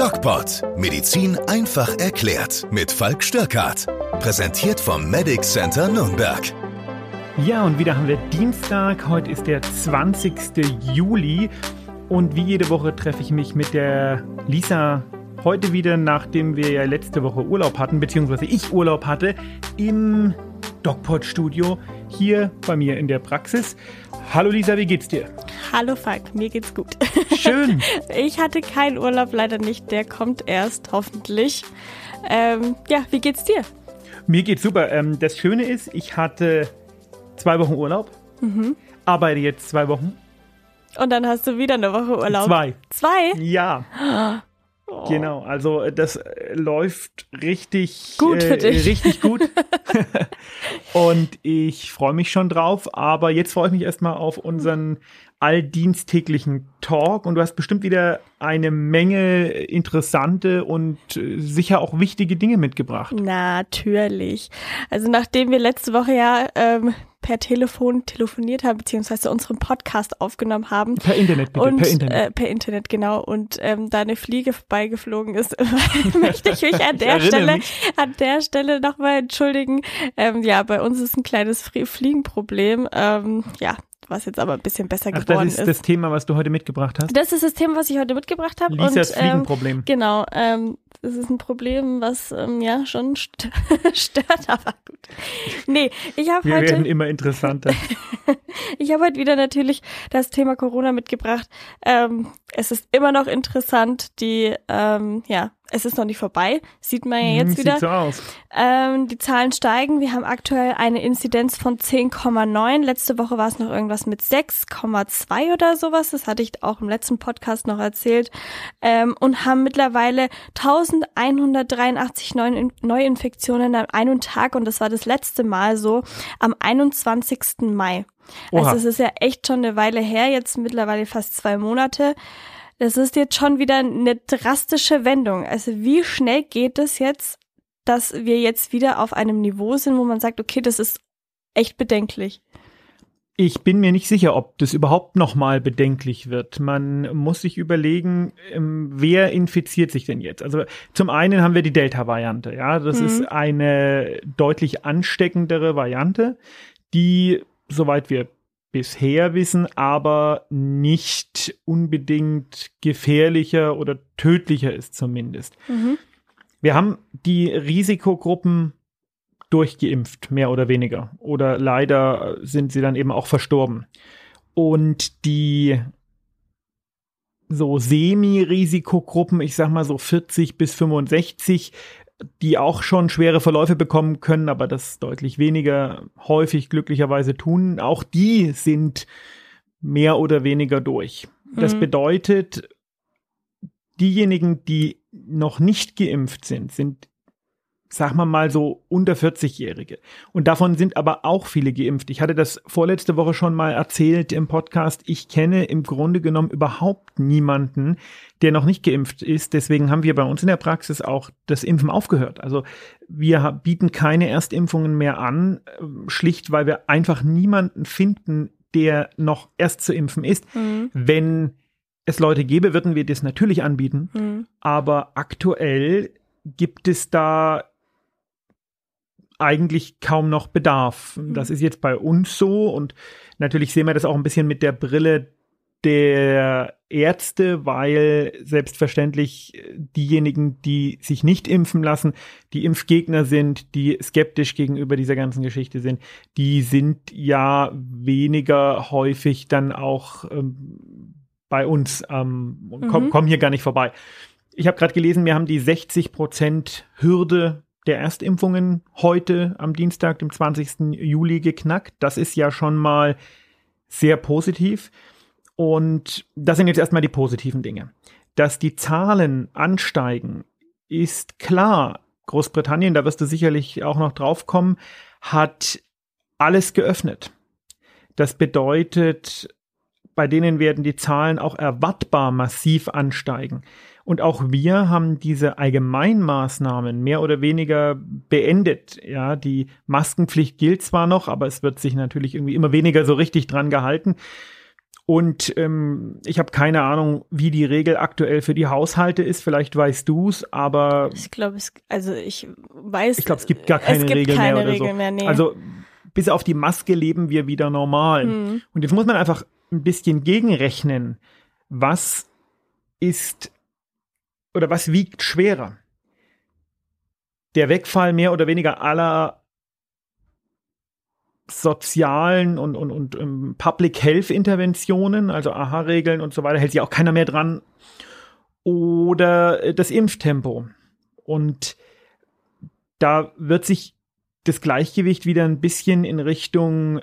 DocPod. Medizin einfach erklärt. Mit Falk Störkart. Präsentiert vom Medic Center Nürnberg. Ja, und wieder haben wir Dienstag. Heute ist der 20. Juli. Und wie jede Woche treffe ich mich mit der Lisa heute wieder, nachdem wir ja letzte Woche Urlaub hatten, beziehungsweise ich Urlaub hatte, im DocPod-Studio hier bei mir in der Praxis. Hallo Lisa, wie geht's dir? Hallo Falk, mir geht's gut. Schön. Ich hatte keinen Urlaub, leider nicht. Der kommt erst, hoffentlich. Ähm, ja, wie geht's dir? Mir geht's super. Ähm, das Schöne ist, ich hatte zwei Wochen Urlaub, mhm. arbeite jetzt zwei Wochen. Und dann hast du wieder eine Woche Urlaub. Zwei. Zwei? Ja. Oh. Genau, also äh, das äh, läuft richtig gut für äh, dich. richtig gut. und ich freue mich schon drauf, aber jetzt freue ich mich erstmal auf unseren alldiensttäglichen Talk und du hast bestimmt wieder eine Menge interessante und sicher auch wichtige Dinge mitgebracht. Natürlich. Also nachdem wir letzte Woche ja ähm, per Telefon telefoniert haben, beziehungsweise unseren Podcast aufgenommen haben. Per Internet, bitte, und, per Internet. Äh, per Internet, genau. Und ähm, da eine Fliege vorbeigeflogen ist, möchte ich mich an der Stelle, mich. an der Stelle nochmal entschuldigen. Ähm, ja, bei uns ist ein kleines Fliegenproblem. Ähm, ja, was jetzt aber ein bisschen besser Ach, geworden ist. Das ist das Thema, was du heute mitgebracht hast? Das ist das Thema, was ich heute mitgebracht habe. Lisas und, ähm, Fliegenproblem. Genau, ähm, das ist ein Problem, was ähm, ja schon st stört, aber gut. Nee, ich habe heute. Wir werden immer interessanter. ich habe heute wieder natürlich das Thema Corona mitgebracht. Ähm, es ist immer noch interessant, die ähm, ja es ist noch nicht vorbei, sieht man ja jetzt hm, wieder. Sieht so aus. Ähm, die Zahlen steigen. Wir haben aktuell eine Inzidenz von 10,9. Letzte Woche war es noch irgendwas mit 6,2 oder sowas. Das hatte ich auch im letzten Podcast noch erzählt. Ähm, und haben mittlerweile 1183 Neuinfektionen an einem Tag. Und das war das letzte Mal so am 21. Mai. Oha. Also es ist ja echt schon eine Weile her, jetzt mittlerweile fast zwei Monate. Das ist jetzt schon wieder eine drastische Wendung. Also wie schnell geht es jetzt, dass wir jetzt wieder auf einem Niveau sind, wo man sagt, okay, das ist echt bedenklich. Ich bin mir nicht sicher, ob das überhaupt nochmal bedenklich wird. Man muss sich überlegen, ähm, wer infiziert sich denn jetzt? Also zum einen haben wir die Delta-Variante, ja, das mhm. ist eine deutlich ansteckendere Variante, die, soweit wir bisher wissen, aber nicht unbedingt gefährlicher oder tödlicher ist zumindest. Mhm. Wir haben die Risikogruppen durchgeimpft, mehr oder weniger. Oder leider sind sie dann eben auch verstorben. Und die so Semi-Risikogruppen, ich sag mal so 40 bis 65, die auch schon schwere Verläufe bekommen können, aber das deutlich weniger häufig glücklicherweise tun. Auch die sind mehr oder weniger durch. Das mhm. bedeutet, diejenigen, die noch nicht geimpft sind, sind sagen wir mal so unter 40-Jährige. Und davon sind aber auch viele geimpft. Ich hatte das vorletzte Woche schon mal erzählt im Podcast. Ich kenne im Grunde genommen überhaupt niemanden, der noch nicht geimpft ist. Deswegen haben wir bei uns in der Praxis auch das Impfen aufgehört. Also wir bieten keine Erstimpfungen mehr an, schlicht weil wir einfach niemanden finden, der noch erst zu impfen ist. Mhm. Wenn es Leute gäbe, würden wir das natürlich anbieten. Mhm. Aber aktuell gibt es da eigentlich kaum noch Bedarf. Mhm. Das ist jetzt bei uns so und natürlich sehen wir das auch ein bisschen mit der Brille der Ärzte, weil selbstverständlich diejenigen, die sich nicht impfen lassen, die Impfgegner sind, die skeptisch gegenüber dieser ganzen Geschichte sind, die sind ja weniger häufig dann auch ähm, bei uns, ähm, mhm. kommen komm hier gar nicht vorbei. Ich habe gerade gelesen, wir haben die 60 Prozent Hürde der Erstimpfungen heute am Dienstag, dem 20. Juli geknackt. Das ist ja schon mal sehr positiv. Und das sind jetzt erstmal die positiven Dinge. Dass die Zahlen ansteigen, ist klar. Großbritannien, da wirst du sicherlich auch noch drauf kommen, hat alles geöffnet. Das bedeutet, bei denen werden die Zahlen auch erwartbar massiv ansteigen. Und auch wir haben diese Allgemeinmaßnahmen mehr oder weniger beendet. Ja, die Maskenpflicht gilt zwar noch, aber es wird sich natürlich irgendwie immer weniger so richtig dran gehalten. Und ähm, ich habe keine Ahnung, wie die Regel aktuell für die Haushalte ist. Vielleicht weißt du's, aber ich glaube, es also ich weiß. Ich glaube, es gibt gar keine es gibt Regel keine mehr oder Regel so. Mehr, nee. Also bis auf die Maske leben wir wieder normal. Mhm. Und jetzt muss man einfach ein bisschen gegenrechnen. Was ist oder was wiegt schwerer? Der Wegfall mehr oder weniger aller sozialen und, und, und um, Public Health Interventionen, also AHA-Regeln und so weiter, hält sich auch keiner mehr dran. Oder äh, das Impftempo. Und da wird sich das Gleichgewicht wieder ein bisschen in Richtung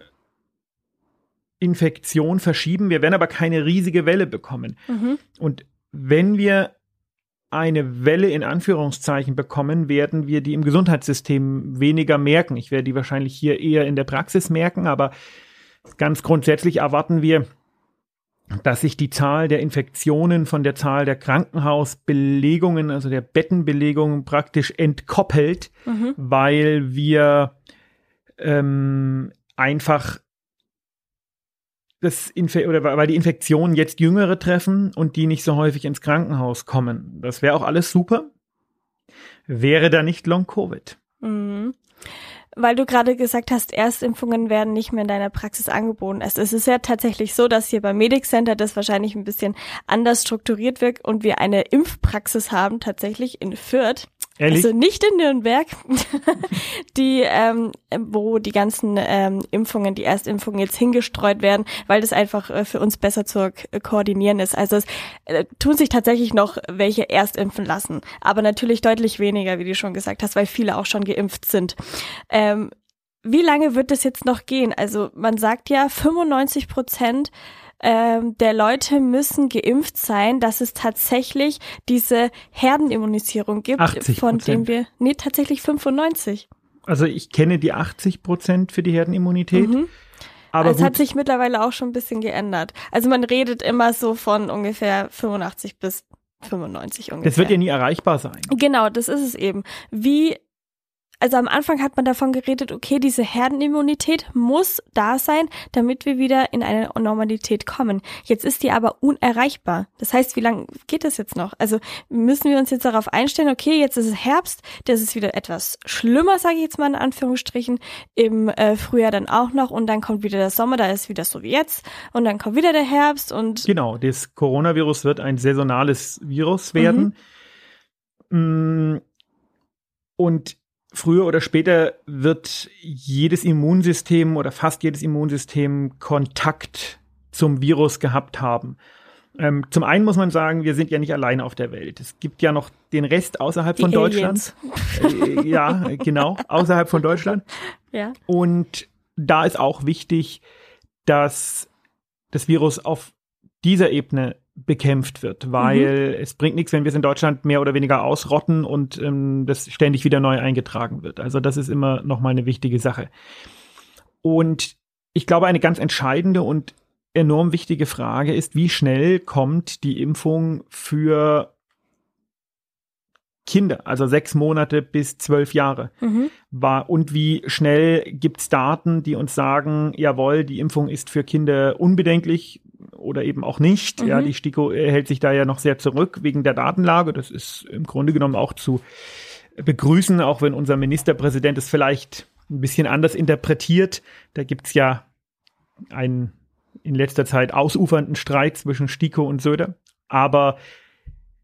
Infektion verschieben. Wir werden aber keine riesige Welle bekommen. Mhm. Und wenn wir eine Welle in Anführungszeichen bekommen, werden wir die im Gesundheitssystem weniger merken. Ich werde die wahrscheinlich hier eher in der Praxis merken, aber ganz grundsätzlich erwarten wir, dass sich die Zahl der Infektionen von der Zahl der Krankenhausbelegungen, also der Bettenbelegungen praktisch entkoppelt, Mhm. weil wir ähm, einfach das Infe oder weil die Infektionen jetzt Jüngere treffen und die nicht so häufig ins Krankenhaus kommen. Das wäre auch alles super. Wäre da nicht Long Covid. Mhm. Weil du gerade gesagt hast, Erstimpfungen werden nicht mehr in deiner Praxis angeboten. Es es ist ja tatsächlich so, dass hier beim Medic Center das wahrscheinlich ein bisschen anders strukturiert wird und wir eine Impfpraxis haben, tatsächlich in Fürth. Ehrlich? Also nicht in Nürnberg, die, ähm, wo die ganzen ähm, Impfungen, die Erstimpfungen jetzt hingestreut werden, weil das einfach äh, für uns besser zu koordinieren ist. Also es äh, tun sich tatsächlich noch welche erst impfen lassen, aber natürlich deutlich weniger, wie du schon gesagt hast, weil viele auch schon geimpft sind. Ähm, wie lange wird das jetzt noch gehen? Also man sagt ja, 95 Prozent ähm, der Leute müssen geimpft sein, dass es tatsächlich diese Herdenimmunisierung gibt, 80%. von dem wir, nee, tatsächlich 95. Also ich kenne die 80 Prozent für die Herdenimmunität. Mhm. Aber es hat sich mittlerweile auch schon ein bisschen geändert. Also man redet immer so von ungefähr 85 bis 95 ungefähr. das wird ja nie erreichbar sein. Genau, das ist es eben. Wie, also am Anfang hat man davon geredet, okay, diese Herdenimmunität muss da sein, damit wir wieder in eine Normalität kommen. Jetzt ist die aber unerreichbar. Das heißt, wie lange geht das jetzt noch? Also müssen wir uns jetzt darauf einstellen, okay, jetzt ist es Herbst, das ist wieder etwas schlimmer, sage ich jetzt mal in Anführungsstrichen, im äh, Frühjahr dann auch noch und dann kommt wieder der Sommer, da ist wieder so wie jetzt und dann kommt wieder der Herbst und Genau, das Coronavirus wird ein saisonales Virus werden. Mm, Und früher oder später wird jedes Immunsystem oder fast jedes Immunsystem Kontakt zum Virus gehabt haben. Ähm, zum einen muss man sagen, wir sind ja nicht allein auf der Welt. Es gibt ja noch den Rest außerhalb Die von Deutschland. Aliens. Äh, ja, genau, außerhalb von Deutschland. ja. Und da ist auch wichtig, dass das Virus auf dieser Ebene bekämpft wird, weil es bringt nichts, wenn wir es in Deutschland mehr oder weniger ausrotten und ähm, das ständig wieder neu eingetragen wird. Also das ist immer nochmal eine wichtige Sache. Und ich glaube, eine ganz entscheidende und enorm wichtige Frage ist, wie schnell kommt die Impfung für Kinder, also sechs Monate bis zwölf Jahre Mhm. war und wie schnell gibt's Daten, die uns sagen, jawohl, die Impfung ist für Kinder unbedenklich oder eben auch nicht. Ja, Mhm. die STIKO äh, hält sich da ja noch sehr zurück wegen der Datenlage. Das ist im Grunde genommen auch zu begrüßen, auch wenn unser Ministerpräsident es vielleicht ein bisschen anders interpretiert. Da gibt's ja einen in letzter Zeit ausufernden Streit zwischen STIKO und Söder. Aber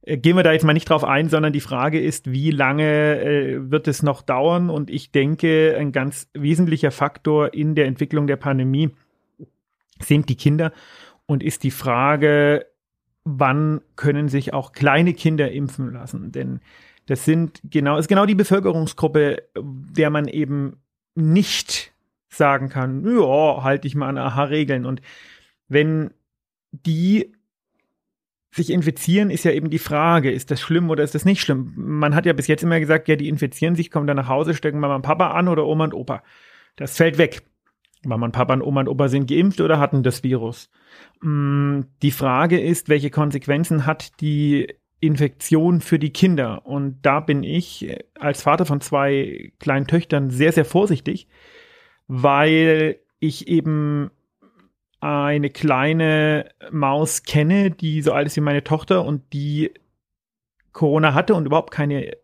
äh, gehen wir da jetzt mal nicht drauf ein, sondern die Frage ist, wie lange äh, wird es noch dauern? Und ich denke, ein ganz wesentlicher Faktor in der Entwicklung der Pandemie sind die Kinder und ist die Frage, wann können sich auch kleine Kinder impfen lassen? Denn das sind genau, ist genau die Bevölkerungsgruppe, der man eben nicht sagen kann, ja, halte ich mal an Aha-Regeln. Und wenn die sich infizieren, ist ja eben die Frage, ist das schlimm oder ist das nicht schlimm? Man hat ja bis jetzt immer gesagt, ja, die infizieren sich, kommen dann nach Hause, stecken Mama und Papa an oder Oma und Opa. Das fällt weg. Mama und Papa und Oma und Opa sind geimpft oder hatten das Virus. Mm, Die Frage ist, welche Konsequenzen hat die Infektion für die Kinder? Und da bin ich äh, als Vater von zwei kleinen Töchtern sehr, sehr vorsichtig, weil ich eben eine kleine Maus kenne, die so alt ist wie meine Tochter und die Corona hatte und überhaupt keine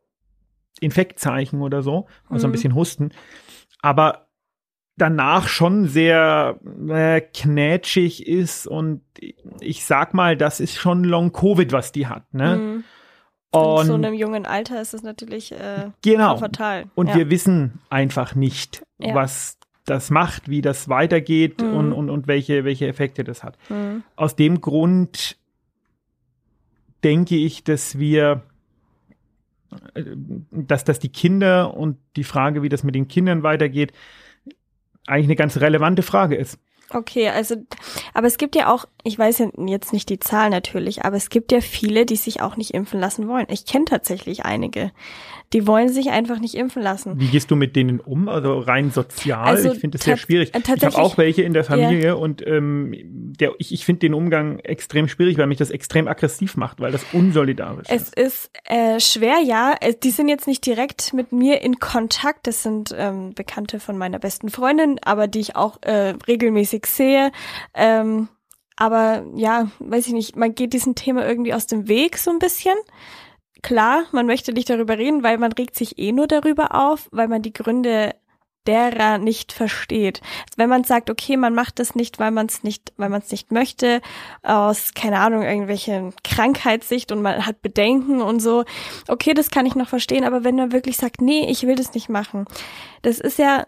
Infektzeichen oder so, also mhm. ein bisschen Husten, aber danach schon sehr äh, knätschig ist und ich sag mal, das ist schon Long Covid, was die hat, ne? Mhm. Und in so einem jungen Alter ist es natürlich äh, genau. fatal. Und ja. wir wissen einfach nicht, ja. was das macht, wie das weitergeht mhm. und, und, und welche, welche Effekte das hat. Mhm. Aus dem Grund denke ich, dass wir dass, dass die Kinder und die Frage, wie das mit den Kindern weitergeht, eigentlich eine ganz relevante Frage ist. Okay, also, aber es gibt ja auch, ich weiß ja jetzt nicht die Zahl natürlich, aber es gibt ja viele, die sich auch nicht impfen lassen wollen. Ich kenne tatsächlich einige die wollen sich einfach nicht impfen lassen. Wie gehst du mit denen um? Also rein sozial? Also ich finde das sehr schwierig. Ich habe auch welche in der Familie ja. und ähm, der, ich, ich finde den Umgang extrem schwierig, weil mich das extrem aggressiv macht, weil das unsolidarisch es ist. Es ist äh, schwer, ja. Die sind jetzt nicht direkt mit mir in Kontakt. Das sind ähm, Bekannte von meiner besten Freundin, aber die ich auch äh, regelmäßig sehe. Ähm, aber ja, weiß ich nicht, man geht diesem Thema irgendwie aus dem Weg so ein bisschen klar, man möchte nicht darüber reden, weil man regt sich eh nur darüber auf, weil man die Gründe derer nicht versteht. Wenn man sagt, okay, man macht das nicht, weil man es nicht, weil man es nicht möchte, aus keine Ahnung irgendwelche Krankheitssicht und man hat Bedenken und so, okay, das kann ich noch verstehen. Aber wenn man wirklich sagt, nee, ich will das nicht machen, das ist ja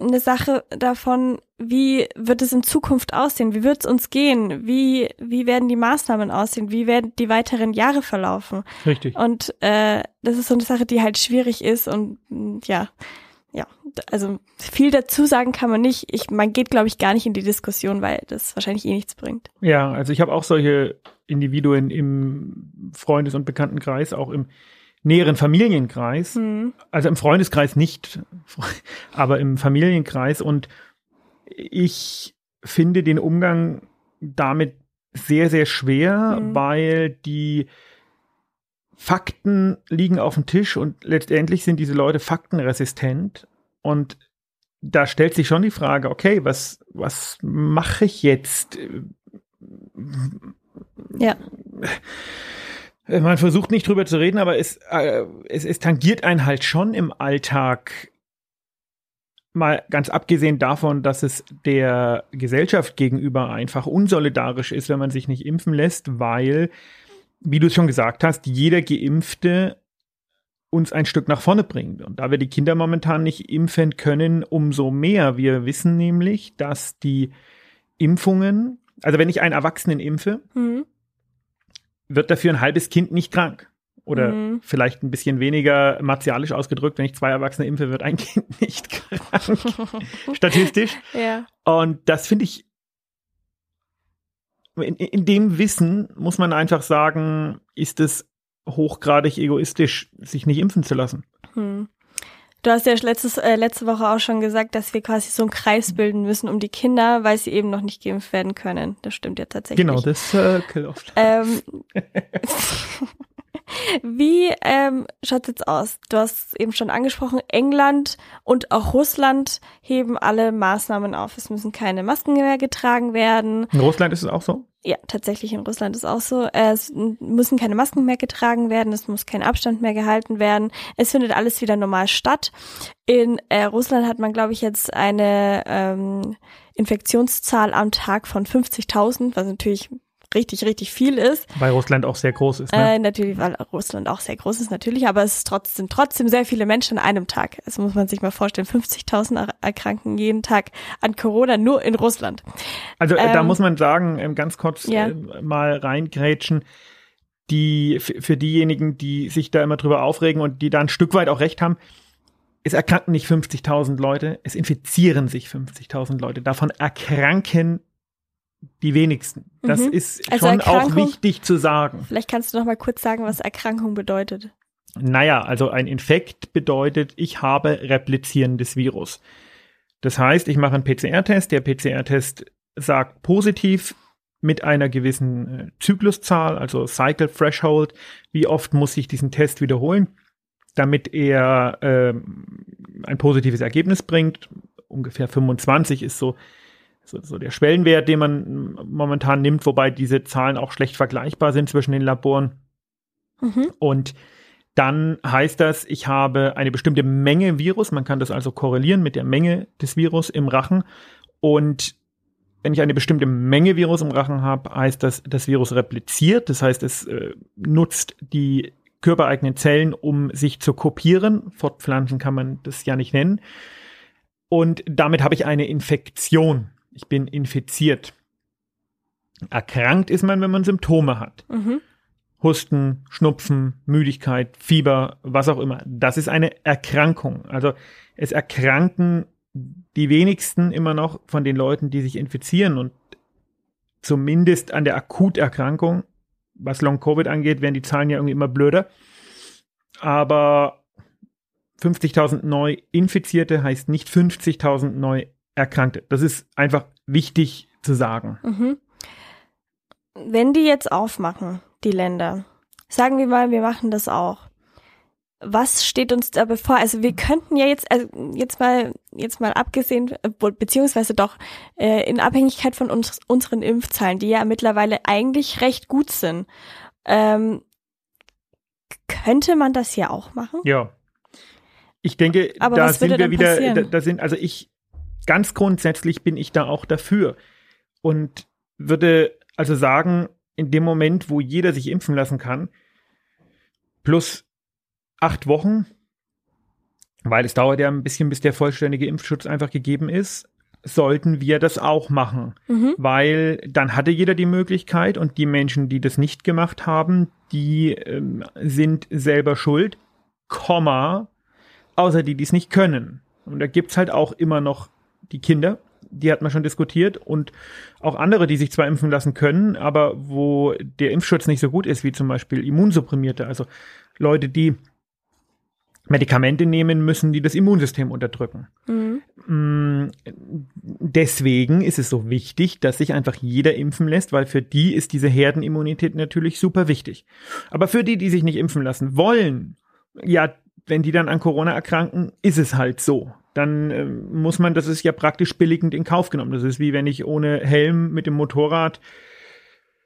eine Sache davon, wie wird es in Zukunft aussehen? Wie wird es uns gehen? Wie, wie werden die Maßnahmen aussehen? Wie werden die weiteren Jahre verlaufen? Richtig. Und äh, das ist so eine Sache, die halt schwierig ist und ja, ja, also viel dazu sagen kann man nicht. Ich, man geht, glaube ich, gar nicht in die Diskussion, weil das wahrscheinlich eh nichts bringt. Ja, also ich habe auch solche Individuen im Freundes- und Bekanntenkreis, auch im näheren Familienkreis, mhm. also im Freundeskreis nicht, aber im Familienkreis und ich finde den Umgang damit sehr, sehr schwer, mhm. weil die Fakten liegen auf dem Tisch und letztendlich sind diese Leute faktenresistent und da stellt sich schon die Frage, okay, was, was mache ich jetzt? Ja. Man versucht nicht drüber zu reden, aber es, äh, es, es tangiert einen halt schon im Alltag. Mal ganz abgesehen davon, dass es der Gesellschaft gegenüber einfach unsolidarisch ist, wenn man sich nicht impfen lässt, weil, wie du es schon gesagt hast, jeder Geimpfte uns ein Stück nach vorne bringt. Und da wir die Kinder momentan nicht impfen können, umso mehr. Wir wissen nämlich, dass die Impfungen, also wenn ich einen Erwachsenen impfe, mhm wird dafür ein halbes Kind nicht krank. Oder mhm. vielleicht ein bisschen weniger martialisch ausgedrückt, wenn ich zwei Erwachsene impfe, wird ein Kind nicht krank. Statistisch. Ja. Und das finde ich, in, in, dem Wissen muss man einfach sagen, ist es hochgradig egoistisch, sich nicht impfen zu lassen. Hm. Du hast ja letztes, äh, letzte Woche auch schon gesagt, dass wir quasi so einen Kreis bilden müssen um die Kinder, weil sie eben noch nicht geimpft werden können. Das stimmt ja tatsächlich. Genau, das äh, oft. Ähm, Wie ähm, schaut jetzt aus? Du hast eben schon angesprochen, England und auch Russland heben alle Maßnahmen auf. Es müssen keine Masken mehr getragen werden. In Russland ist es auch so? Ja, tatsächlich in Russland ist auch so. Es müssen keine Masken mehr getragen werden, es muss kein Abstand mehr gehalten werden. Es findet alles wieder normal statt. In äh, Russland hat man, glaube ich, jetzt eine ähm, Infektionszahl am Tag von 50.000, was natürlich richtig, richtig viel ist. Weil Russland auch sehr groß ist, ne? Äh, natürlich, weil Russland auch sehr groß ist, natürlich, aber es trotzdem, trotzdem sehr viele Menschen an einem Tag. Das muss man sich mal vorstellen. 50.000 erkranken jeden Tag an Corona nur in Russland. Also äh, ähm, da muss man sagen, ähm, ganz kurz ja. äh, mal reingrätschen, die, für diejenigen, die sich da immer drüber aufregen und die da ein Stück weit auch recht haben, es erkranken nicht 50.000 Leute, es infizieren sich 50.000 Leute. Davon erkranken die wenigsten. Das mhm. ist also schon auch wichtig zu sagen. Vielleicht kannst du noch mal kurz sagen, was Erkrankung bedeutet. Naja, also ein Infekt bedeutet, ich habe replizierendes Virus. Das heißt, ich mache einen PCR-Test. Der PCR-Test sagt positiv mit einer gewissen äh, Zykluszahl, also Cycle Threshold. Wie oft muss ich diesen Test wiederholen, damit er äh, ein positives Ergebnis bringt? Ungefähr 25 ist so so, so der Schwellenwert, den man momentan nimmt, wobei diese Zahlen auch schlecht vergleichbar sind zwischen den Laboren. Mhm. Und dann heißt das, ich habe eine bestimmte Menge Virus, man kann das also korrelieren mit der Menge des Virus im Rachen. Und wenn ich eine bestimmte Menge Virus im Rachen habe, heißt das, das Virus repliziert, das heißt, es äh, nutzt die körpereigenen Zellen, um sich zu kopieren. Fortpflanzen kann man das ja nicht nennen. Und damit habe ich eine Infektion. Ich bin infiziert. Erkrankt ist man, wenn man Symptome hat. Mhm. Husten, Schnupfen, Müdigkeit, Fieber, was auch immer. Das ist eine Erkrankung. Also es erkranken die wenigsten immer noch von den Leuten, die sich infizieren und zumindest an der Akuterkrankung, was Long-Covid angeht, werden die Zahlen ja irgendwie immer blöder. Aber 50.000 neu Infizierte heißt nicht 50.000 neu Erkrankte. Das ist einfach wichtig zu sagen. Mhm. Wenn die jetzt aufmachen, die Länder. Sagen wir mal, wir machen das auch. Was steht uns da bevor? Also wir könnten ja jetzt, also jetzt mal, jetzt mal abgesehen, äh, beziehungsweise doch äh, in Abhängigkeit von uns, unseren Impfzahlen, die ja mittlerweile eigentlich recht gut sind, ähm, könnte man das ja auch machen? Ja. Ich denke, Aber da sind wir wieder, da, da sind, also ich, ganz grundsätzlich bin ich da auch dafür und würde also sagen, in dem Moment, wo jeder sich impfen lassen kann, plus acht Wochen, weil es dauert ja ein bisschen, bis der vollständige Impfschutz einfach gegeben ist, sollten wir das auch machen, mhm. weil dann hatte jeder die Möglichkeit und die Menschen, die das nicht gemacht haben, die ähm, sind selber schuld, Komma, außer die, die es nicht können. Und da gibt es halt auch immer noch die Kinder, die hat man schon diskutiert und auch andere, die sich zwar impfen lassen können, aber wo der Impfschutz nicht so gut ist, wie zum Beispiel Immunsupprimierte, also Leute, die Medikamente nehmen müssen, die das Immunsystem unterdrücken. Mhm. Mm, deswegen ist es so wichtig, dass sich einfach jeder impfen lässt, weil für die ist diese Herdenimmunität natürlich super wichtig. Aber für die, die sich nicht impfen lassen wollen, ja, wenn die dann an Corona erkranken, ist es halt so dann äh, muss man, das ist ja praktisch billigend in Kauf genommen. Das ist wie wenn ich ohne Helm mit dem Motorrad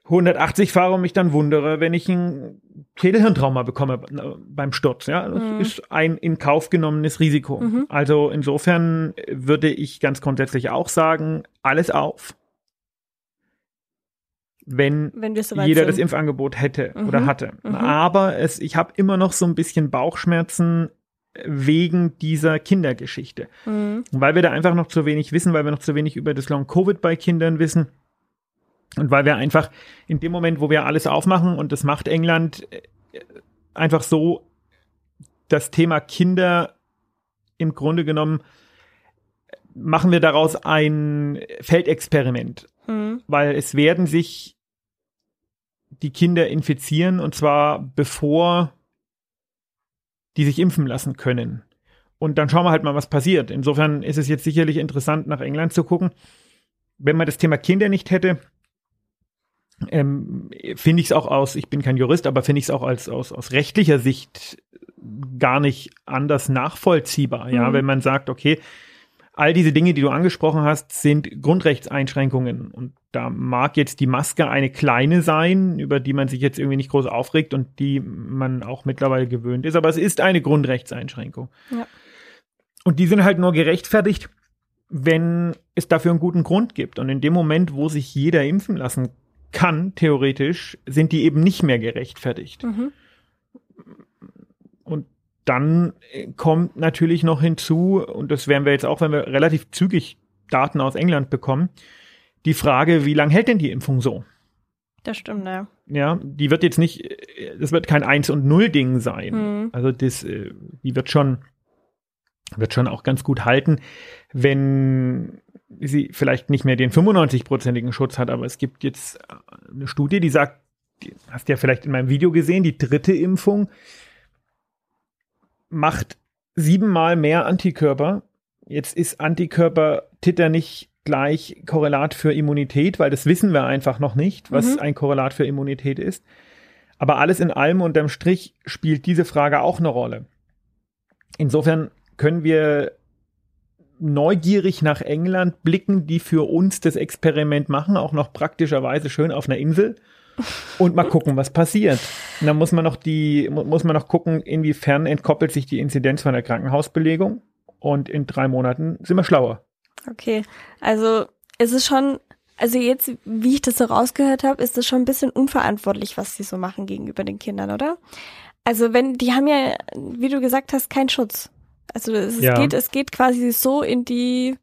180 fahre und mich dann wundere, wenn ich ein Kehlhirntrauma bekomme äh, beim Sturz. Ja, das mhm. ist ein in Kauf genommenes Risiko. Mhm. Also insofern würde ich ganz grundsätzlich auch sagen, alles auf. Wenn, wenn jeder sind. das Impfangebot hätte mhm. oder hatte. Mhm. Aber es, ich habe immer noch so ein bisschen Bauchschmerzen wegen dieser Kindergeschichte. Mhm. Weil wir da einfach noch zu wenig wissen, weil wir noch zu wenig über das Long Covid bei Kindern wissen. Und weil wir einfach in dem Moment, wo wir alles aufmachen, und das macht England äh, einfach so, das Thema Kinder im Grunde genommen machen wir daraus ein Feldexperiment. Mhm. Weil es werden sich die Kinder infizieren und zwar bevor die sich impfen lassen können. Und dann schauen wir halt mal, was passiert. Insofern ist es jetzt sicherlich interessant, nach England zu gucken. Wenn man das Thema Kinder nicht hätte, ähm, finde ich es auch aus, ich bin kein Jurist, aber finde ich es auch als aus, aus rechtlicher Sicht gar nicht anders nachvollziehbar. Ja, mhm. wenn man sagt, okay, all diese Dinge, die du angesprochen hast, sind Grundrechtseinschränkungen. Und da mag jetzt die Maske eine kleine sein, über die man sich jetzt irgendwie nicht groß aufregt und die man auch mittlerweile gewöhnt ist, aber es ist eine Grundrechtseinschränkung. Ja. Und die sind halt nur gerechtfertigt, wenn es dafür einen guten Grund gibt. Und in dem Moment, wo sich jeder impfen lassen kann, theoretisch, sind die eben nicht mehr gerechtfertigt. Mhm. Und dann äh, kommt natürlich noch hinzu, und das werden wir jetzt auch, wenn wir relativ zügig Daten aus England bekommen, die Frage, wie lange hält denn die Impfung so? Das stimmt, ja. Ja, die wird jetzt nicht, äh, das wird kein Eins- und Null-Ding sein. Mhm. Also das, äh, die wird schon, wird schon auch ganz gut halten, wenn sie vielleicht nicht mehr den 95-prozentigen Schutz hat, aber es gibt jetzt eine Studie, die sagt, hast du ja vielleicht in meinem Video gesehen, die dritte Impfung macht siebenmal mehr Antikörper. Jetzt ist Antikörper-Titter nicht gleich Korrelat für Immunität, weil das wissen wir einfach noch nicht, was mhm. ein Korrelat für Immunität ist. Aber alles in allem unterm Strich spielt diese Frage auch eine Rolle. Insofern können wir neugierig nach England blicken, die für uns das Experiment machen, auch noch praktischerweise schön auf einer Insel und mal gucken, was passiert. Und dann muss man noch die, muss man noch gucken, inwiefern entkoppelt sich die Inzidenz von der Krankenhausbelegung. Und in drei Monaten sind wir schlauer. Okay, also es ist schon, also jetzt, wie ich das so rausgehört habe, ist es schon ein bisschen unverantwortlich, was sie so machen gegenüber den Kindern, oder? Also wenn, die haben ja, wie du gesagt hast, keinen Schutz. Also es ja. geht, es geht quasi so in die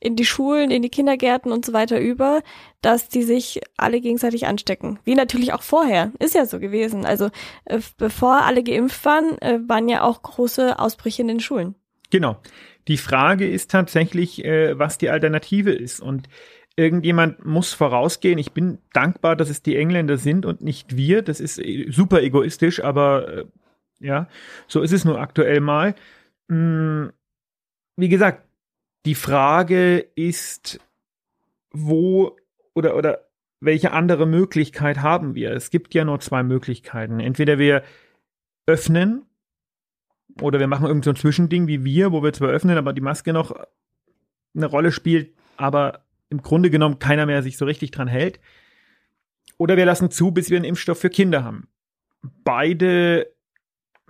in die Schulen, in die Kindergärten und so weiter über, dass die sich alle gegenseitig anstecken. Wie natürlich auch vorher. Ist ja so gewesen. Also äh, bevor alle geimpft waren, äh, waren ja auch große Ausbrüche in den Schulen. Genau. Die Frage ist tatsächlich, äh, was die Alternative ist. Und irgendjemand muss vorausgehen. Ich bin dankbar, dass es die Engländer sind und nicht wir. Das ist äh, super egoistisch, aber äh, ja, so ist es nur aktuell mal. Hm, wie gesagt, die Frage ist, wo oder, oder welche andere Möglichkeit haben wir? Es gibt ja nur zwei Möglichkeiten. Entweder wir öffnen oder wir machen irgend so ein Zwischending wie wir, wo wir zwar öffnen, aber die Maske noch eine Rolle spielt, aber im Grunde genommen keiner mehr sich so richtig dran hält. Oder wir lassen zu, bis wir einen Impfstoff für Kinder haben. Beide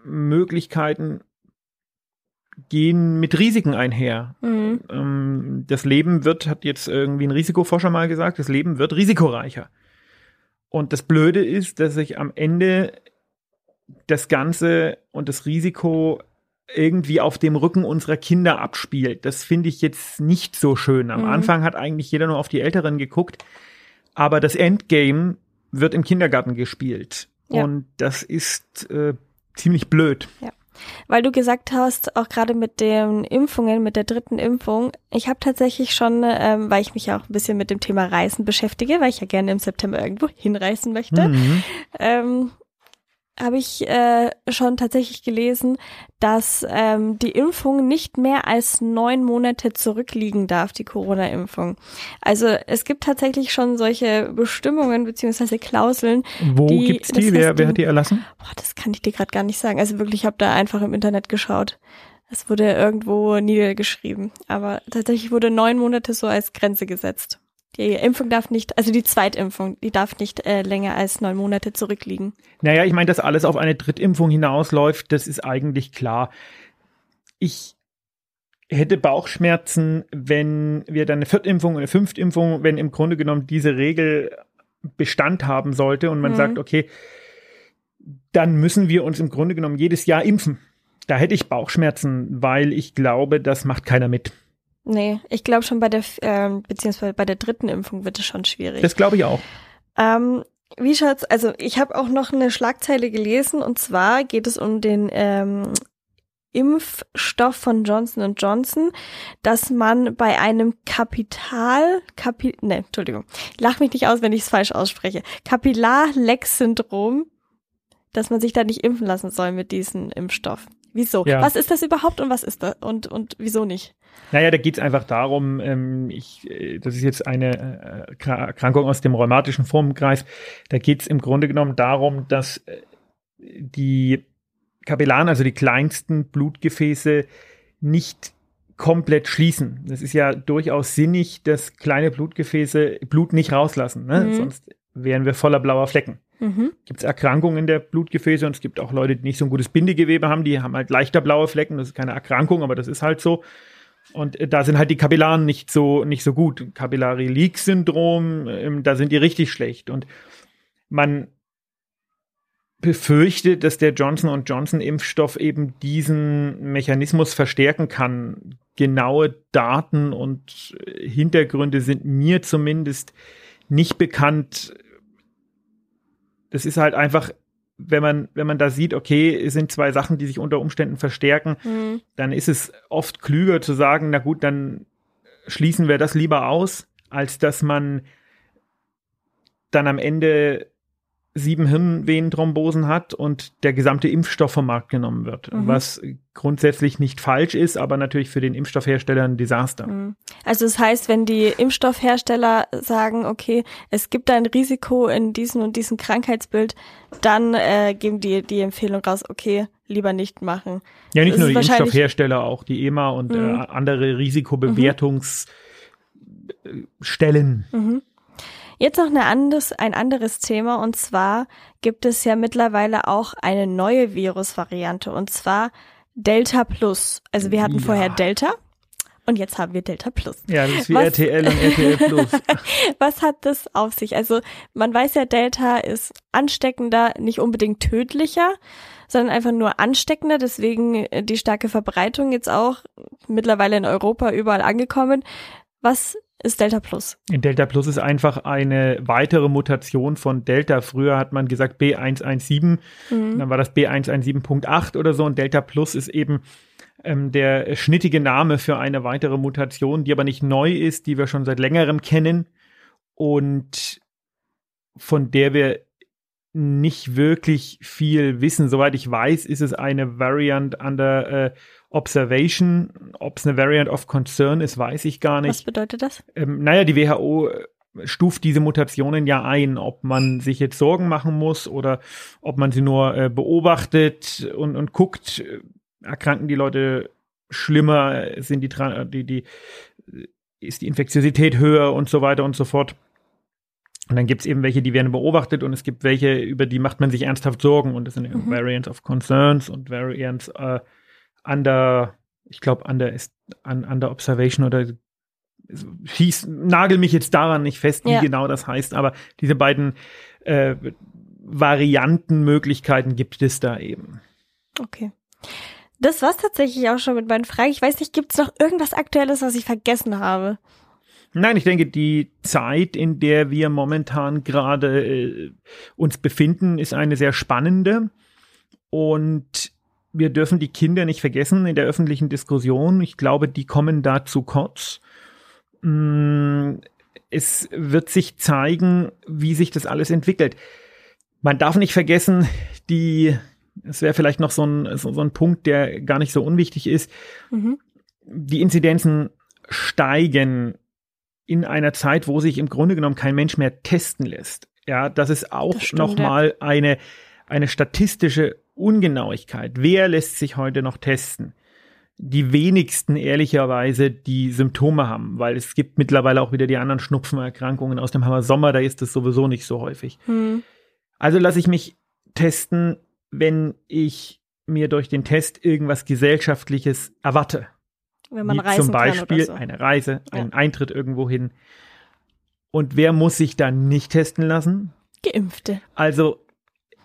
Möglichkeiten gehen mit Risiken einher. Mhm. Ähm, das Leben wird, hat jetzt irgendwie ein Risikoforscher mal gesagt, das Leben wird risikoreicher. Und das Blöde ist, dass sich am Ende das Ganze und das Risiko irgendwie auf dem Rücken unserer Kinder abspielt. Das finde ich jetzt nicht so schön. Am mhm. Anfang hat eigentlich jeder nur auf die Älteren geguckt, aber das Endgame wird im Kindergarten gespielt. Ja. Und das ist äh, ziemlich blöd. Ja. Weil du gesagt hast, auch gerade mit den Impfungen, mit der dritten Impfung, ich habe tatsächlich schon, ähm, weil ich mich ja auch ein bisschen mit dem Thema Reisen beschäftige, weil ich ja gerne im September irgendwo hinreisen möchte, mhm. ähm, habe ich äh, schon tatsächlich gelesen, dass ähm, die Impfung nicht mehr als neun Monate zurückliegen darf, die Corona-Impfung. Also es gibt tatsächlich schon solche Bestimmungen beziehungsweise Klauseln. Wo die, gibt's die? Wer, wer hat die erlassen? Boah, das kann ich dir gerade gar nicht sagen. Also wirklich, ich habe da einfach im Internet geschaut. Es wurde irgendwo niedergeschrieben. Aber tatsächlich wurde neun Monate so als Grenze gesetzt. Die Impfung darf nicht, also die Zweitimpfung, die darf nicht äh, länger als neun Monate zurückliegen. Naja, ich meine, dass alles auf eine Drittimpfung hinausläuft, das ist eigentlich klar. Ich hätte Bauchschmerzen, wenn wir dann eine Viertimpfung oder eine Fünftimpfung, wenn im Grunde genommen diese Regel Bestand haben sollte und man mhm. sagt, okay, dann müssen wir uns im Grunde genommen jedes Jahr impfen. Da hätte ich Bauchschmerzen, weil ich glaube, das macht keiner mit. Nee, ich glaube schon bei der, ähm, beziehungsweise bei der dritten Impfung wird es schon schwierig. Das glaube ich auch. Ähm, wie schaut's, also ich habe auch noch eine Schlagzeile gelesen und zwar geht es um den ähm, Impfstoff von Johnson Johnson, dass man bei einem Kapital, Kapi, ne, Entschuldigung, lach mich nicht aus, wenn ich es falsch ausspreche, Kapillarleck-Syndrom, dass man sich da nicht impfen lassen soll mit diesem Impfstoff. Wieso? Ja. Was ist das überhaupt und was ist das und, und wieso nicht? Naja, da geht es einfach darum, ähm, ich, äh, das ist jetzt eine äh, Erkrankung aus dem rheumatischen Formenkreis, da geht es im Grunde genommen darum, dass äh, die Kapillaren, also die kleinsten Blutgefäße, nicht komplett schließen. Das ist ja durchaus sinnig, dass kleine Blutgefäße Blut nicht rauslassen, ne? Mhm. sonst wären wir voller blauer Flecken. Mhm. Gibt es Erkrankungen der Blutgefäße und es gibt auch Leute, die nicht so ein gutes Bindegewebe haben, die haben halt leichter blaue Flecken. Das ist keine Erkrankung, aber das ist halt so. Und äh, da sind halt die Kapillaren nicht so, nicht so gut. Kapillary Leak Syndrom, ähm, da sind die richtig schlecht. Und man befürchtet, dass der Johnson Johnson Impfstoff eben diesen Mechanismus verstärken kann. Genaue Daten und äh, Hintergründe sind mir zumindest nicht bekannt. Das ist halt einfach wenn man, wenn man da sieht, okay, es sind zwei Sachen, die sich unter Umständen verstärken, mhm. dann ist es oft klüger zu sagen, na gut, dann schließen wir das lieber aus, als dass man dann am Ende sieben Hirnvenenthrombosen hat und der gesamte Impfstoff vom Markt genommen wird. Mhm. Was grundsätzlich nicht falsch ist, aber natürlich für den Impfstoffhersteller ein Desaster. Mhm. Also das heißt, wenn die Impfstoffhersteller sagen, okay, es gibt ein Risiko in diesem und diesem Krankheitsbild, dann äh, geben die die Empfehlung raus, okay, lieber nicht machen. Ja, nicht das nur die Impfstoffhersteller, auch die EMA und äh, mhm. äh, andere Risikobewertungsstellen. Mhm. Jetzt noch eine anderes, ein anderes Thema und zwar gibt es ja mittlerweile auch eine neue Virusvariante und zwar Delta Plus. Also wir hatten ja. vorher Delta und jetzt haben wir Delta Plus. Ja, das ist wie was, RTL und RTL Plus. was hat das auf sich? Also man weiß ja, Delta ist ansteckender, nicht unbedingt tödlicher, sondern einfach nur ansteckender. Deswegen äh, die starke Verbreitung jetzt auch mittlerweile in Europa überall angekommen. Was ist Delta Plus. Delta Plus ist einfach eine weitere Mutation von Delta. Früher hat man gesagt B117, mhm. dann war das B117.8 oder so und Delta Plus ist eben ähm, der schnittige Name für eine weitere Mutation, die aber nicht neu ist, die wir schon seit längerem kennen und von der wir nicht wirklich viel wissen. Soweit ich weiß, ist es eine Variant under äh, Observation. Ob es eine Variant of Concern ist, weiß ich gar nicht. Was bedeutet das? Ähm, naja, die WHO äh, stuft diese Mutationen ja ein, ob man sich jetzt Sorgen machen muss oder ob man sie nur äh, beobachtet und, und guckt, äh, erkranken die Leute schlimmer, sind die, die, die, ist die Infektiosität höher und so weiter und so fort. Und dann gibt es eben welche, die werden beobachtet und es gibt welche, über die macht man sich ernsthaft Sorgen und das sind mhm. Variants of Concerns und Variants äh, under, ich glaube, under ist un, under Observation oder hieß, nagel mich jetzt daran nicht fest, wie ja. genau das heißt, aber diese beiden äh, Variantenmöglichkeiten gibt es da eben. Okay. Das war's tatsächlich auch schon mit meinen Fragen. Ich weiß nicht, gibt es noch irgendwas Aktuelles, was ich vergessen habe? Nein, ich denke, die Zeit, in der wir momentan gerade äh, uns befinden, ist eine sehr spannende. Und wir dürfen die Kinder nicht vergessen in der öffentlichen Diskussion. Ich glaube, die kommen da zu kurz. Mm, es wird sich zeigen, wie sich das alles entwickelt. Man darf nicht vergessen, die, es wäre vielleicht noch so ein, so, so, ein Punkt, der gar nicht so unwichtig ist. Mhm. Die Inzidenzen steigen in einer Zeit, wo sich im Grunde genommen kein Mensch mehr testen lässt. Ja, das ist auch nochmal eine, eine statistische Ungenauigkeit. Wer lässt sich heute noch testen? Die wenigsten ehrlicherweise, die Symptome haben, weil es gibt mittlerweile auch wieder die anderen Schnupfenerkrankungen aus dem Hammer Sommer, da ist es sowieso nicht so häufig. Hm. Also lasse ich mich testen, wenn ich mir durch den Test irgendwas Gesellschaftliches erwarte. Wenn man Wie reisen zum Beispiel so. eine Reise, ja. einen Eintritt irgendwo hin. Und wer muss sich dann nicht testen lassen? Geimpfte. Also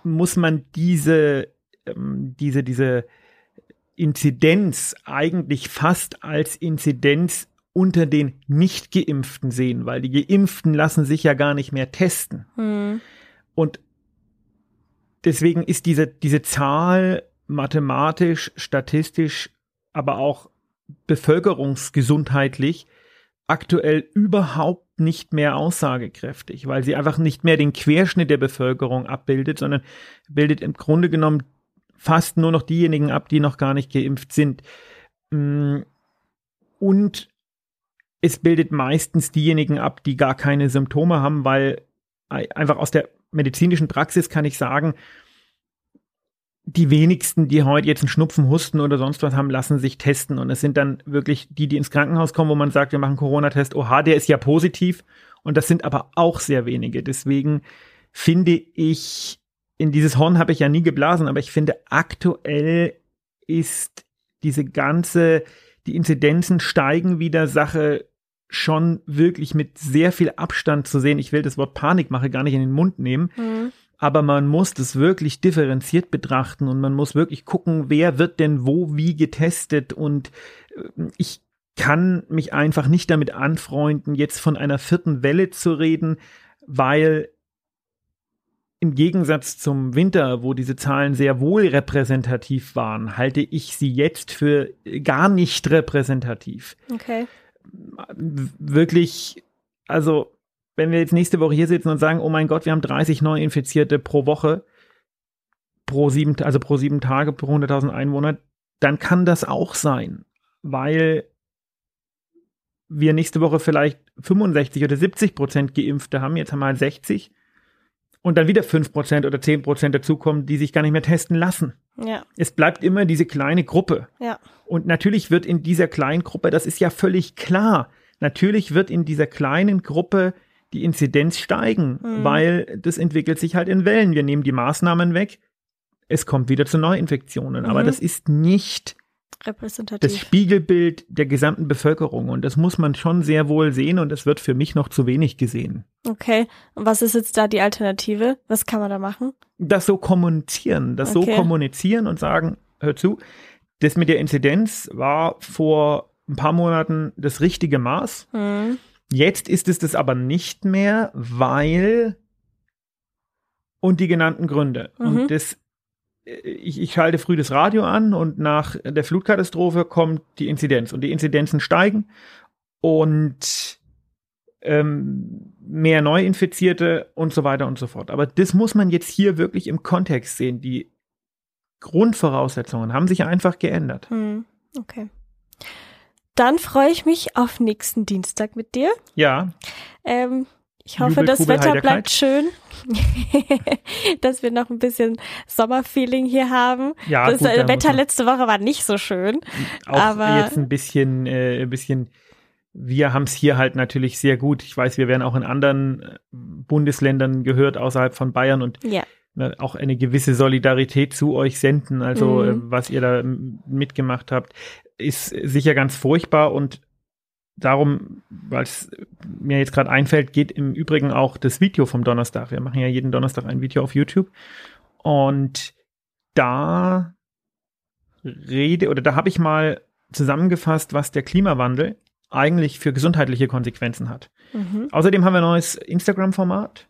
muss man diese ähm, diese, diese Inzidenz eigentlich fast als Inzidenz unter den Nicht-Geimpften sehen, weil die Geimpften lassen sich ja gar nicht mehr testen. Hm. Und deswegen ist diese, diese Zahl mathematisch, statistisch, aber auch bevölkerungsgesundheitlich aktuell überhaupt nicht mehr aussagekräftig, weil sie einfach nicht mehr den Querschnitt der Bevölkerung abbildet, sondern bildet im Grunde genommen fast nur noch diejenigen ab, die noch gar nicht geimpft sind. Mm, und es bildet meistens diejenigen ab, die gar keine Symptome haben, weil einfach aus der medizinischen Praxis kann ich sagen, die wenigsten, die heute jetzt einen Schnupfen, Husten oder sonst was haben, lassen sich testen. Und es sind dann wirklich die, die ins Krankenhaus kommen, wo man sagt, wir machen Corona-Test, oha, der ist ja positiv. Und das sind aber auch sehr wenige. Deswegen finde ich, in dieses Horn habe ich ja nie geblasen, aber ich finde, aktuell ist diese ganze, die Inzidenzen steigen wieder Sache schon wirklich mit sehr viel Abstand zu sehen. Ich will das Wort Panikmache gar nicht in den Mund nehmen, mhm. aber man muss das wirklich differenziert betrachten und man muss wirklich gucken, wer wird denn wo wie getestet und äh, ich kann mich einfach nicht damit anfreunden, jetzt von einer vierten Welle zu reden, weil im Gegensatz zum Winter, wo diese Zahlen sehr wohl repräsentativ waren, halte ich sie jetzt für gar nicht repräsentativ. Okay. Wirklich, also wenn wir jetzt nächste Woche hier sitzen und sagen, oh mein Gott, wir haben 30 Neuinfizierte pro Woche, pro sieben, also pro sieben Tage, pro 100.000 Einwohner, dann kann das auch sein, weil wir nächste Woche vielleicht 65 oder 70 Prozent Geimpfte haben, jetzt haben wir halt 60 und dann wieder 5% oder 10% dazukommen, die sich gar nicht mehr testen lassen. Ja. Es bleibt immer diese kleine Gruppe. Ja. Und natürlich wird in dieser kleinen Gruppe, das ist ja völlig klar, natürlich wird in dieser kleinen Gruppe die Inzidenz steigen, mhm. weil das entwickelt sich halt in Wellen. Wir nehmen die Maßnahmen weg, es kommt wieder zu Neuinfektionen. Mhm. Aber das ist nicht repräsentativ. Das Spiegelbild der gesamten Bevölkerung. Und das muss man schon sehr wohl sehen und das wird für mich noch zu wenig gesehen. Okay. Und was ist jetzt da die Alternative? Was kann man da machen? Das so kommunizieren, das okay. so kommunizieren und sagen, hör zu, das mit der Inzidenz war vor ein paar Monaten das richtige Maß. Mhm. Jetzt ist es das aber nicht mehr, weil und die genannten Gründe. Mhm. Und das ich, ich schalte früh das Radio an und nach der Flutkatastrophe kommt die Inzidenz und die Inzidenzen steigen und ähm, mehr Neuinfizierte und so weiter und so fort. Aber das muss man jetzt hier wirklich im Kontext sehen. Die Grundvoraussetzungen haben sich einfach geändert. Hm, okay. Dann freue ich mich auf nächsten Dienstag mit dir. Ja. Ähm, ich hoffe, Jubel, das Wetter bleibt schön, dass wir noch ein bisschen Sommerfeeling hier haben. Ja, das gut, äh, Wetter letzte Woche war nicht so schön. Auch aber jetzt ein bisschen, äh, ein bisschen. Wir haben es hier halt natürlich sehr gut. Ich weiß, wir werden auch in anderen äh, Bundesländern gehört außerhalb von Bayern und ja. Auch eine gewisse Solidarität zu euch senden. Also mhm. Äh, was ihr da mitgemacht habt, ist sicher ganz furchtbar und darum, weil es mir jetzt gerade einfällt, geht im Übrigen auch das Video vom Donnerstag. Wir machen ja jeden Donnerstag ein Video auf YouTube. Und da rede oder da habe ich mal zusammengefasst, was der Klimawandel eigentlich für gesundheitliche Konsequenzen hat. Mhm. Außerdem haben wir ein neues Instagram-Format.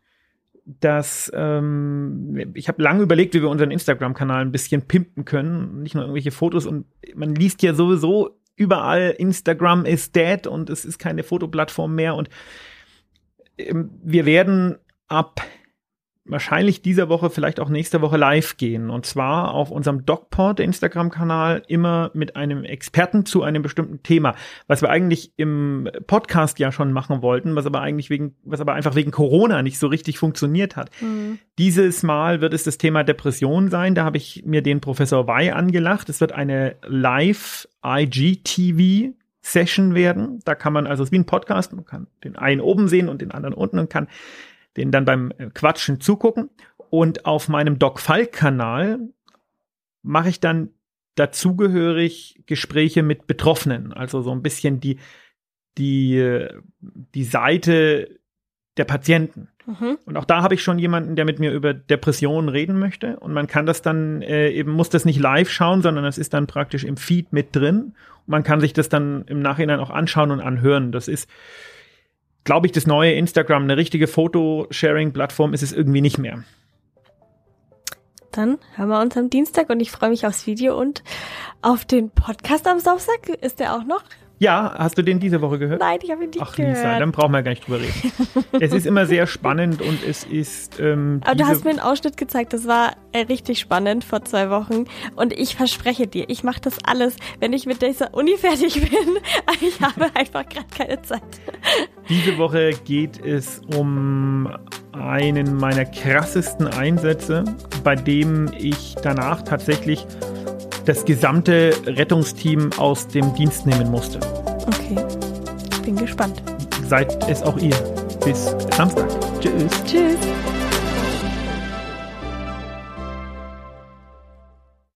Das ähm, ich habe lange überlegt, wie wir unseren Instagram-Kanal ein bisschen pimpen können, nicht nur irgendwelche Fotos und man liest ja sowieso überall Instagram ist dead und es ist keine Fotoplattform mehr und ähm, wir werden ab wahrscheinlich dieser Woche, vielleicht auch nächste Woche live gehen. Und zwar auf unserem DocPod Instagram-Kanal immer mit einem Experten zu einem bestimmten Thema, was wir eigentlich im Podcast ja schon machen wollten, was aber eigentlich wegen, was aber einfach wegen Corona nicht so richtig funktioniert hat. Mhm. Dieses Mal wird es das Thema Depression sein. Da habe ich mir den Professor Wei angelacht. Es wird eine Live IGTV Session werden. Da kann man, also es ist wie ein Podcast, man kann den einen oben sehen und den anderen unten und kann den dann beim äh, Quatschen zugucken. Und auf meinem Doc Falk-Kanal mache ich dann dazugehörig Gespräche mit Betroffenen, also so ein bisschen die, die, die Seite der Patienten. Mhm. Und auch da habe ich schon jemanden, der mit mir über Depressionen reden möchte. Und man kann das dann äh, eben, muss das nicht live schauen, sondern es ist dann praktisch im Feed mit drin. Und man kann sich das dann im Nachhinein auch anschauen und anhören. Das ist, glaube ich, das neue Instagram. Eine richtige Fotosharing-Plattform ist es irgendwie nicht mehr. Dann hören wir uns am Dienstag und ich freue mich aufs Video und auf den Podcast am Samstag. Ist der auch noch? Ja, hast du den diese Woche gehört? Nein, ich habe ihn nicht Ach, gehört. Lisa, dann brauchen wir gar nicht drüber reden. es ist immer sehr spannend und es ist. Ähm, Aber du hast mir einen Ausschnitt gezeigt, das war äh, richtig spannend vor zwei Wochen. Und ich verspreche dir, ich mache das alles, wenn ich mit dieser Uni fertig bin. ich habe einfach gerade keine Zeit. Diese Woche geht es um einen meiner krassesten Einsätze, bei dem ich danach tatsächlich das gesamte Rettungsteam aus dem Dienst nehmen musste. Okay, bin gespannt. Seid es auch ihr. Bis Samstag. Tschüss. Tschüss.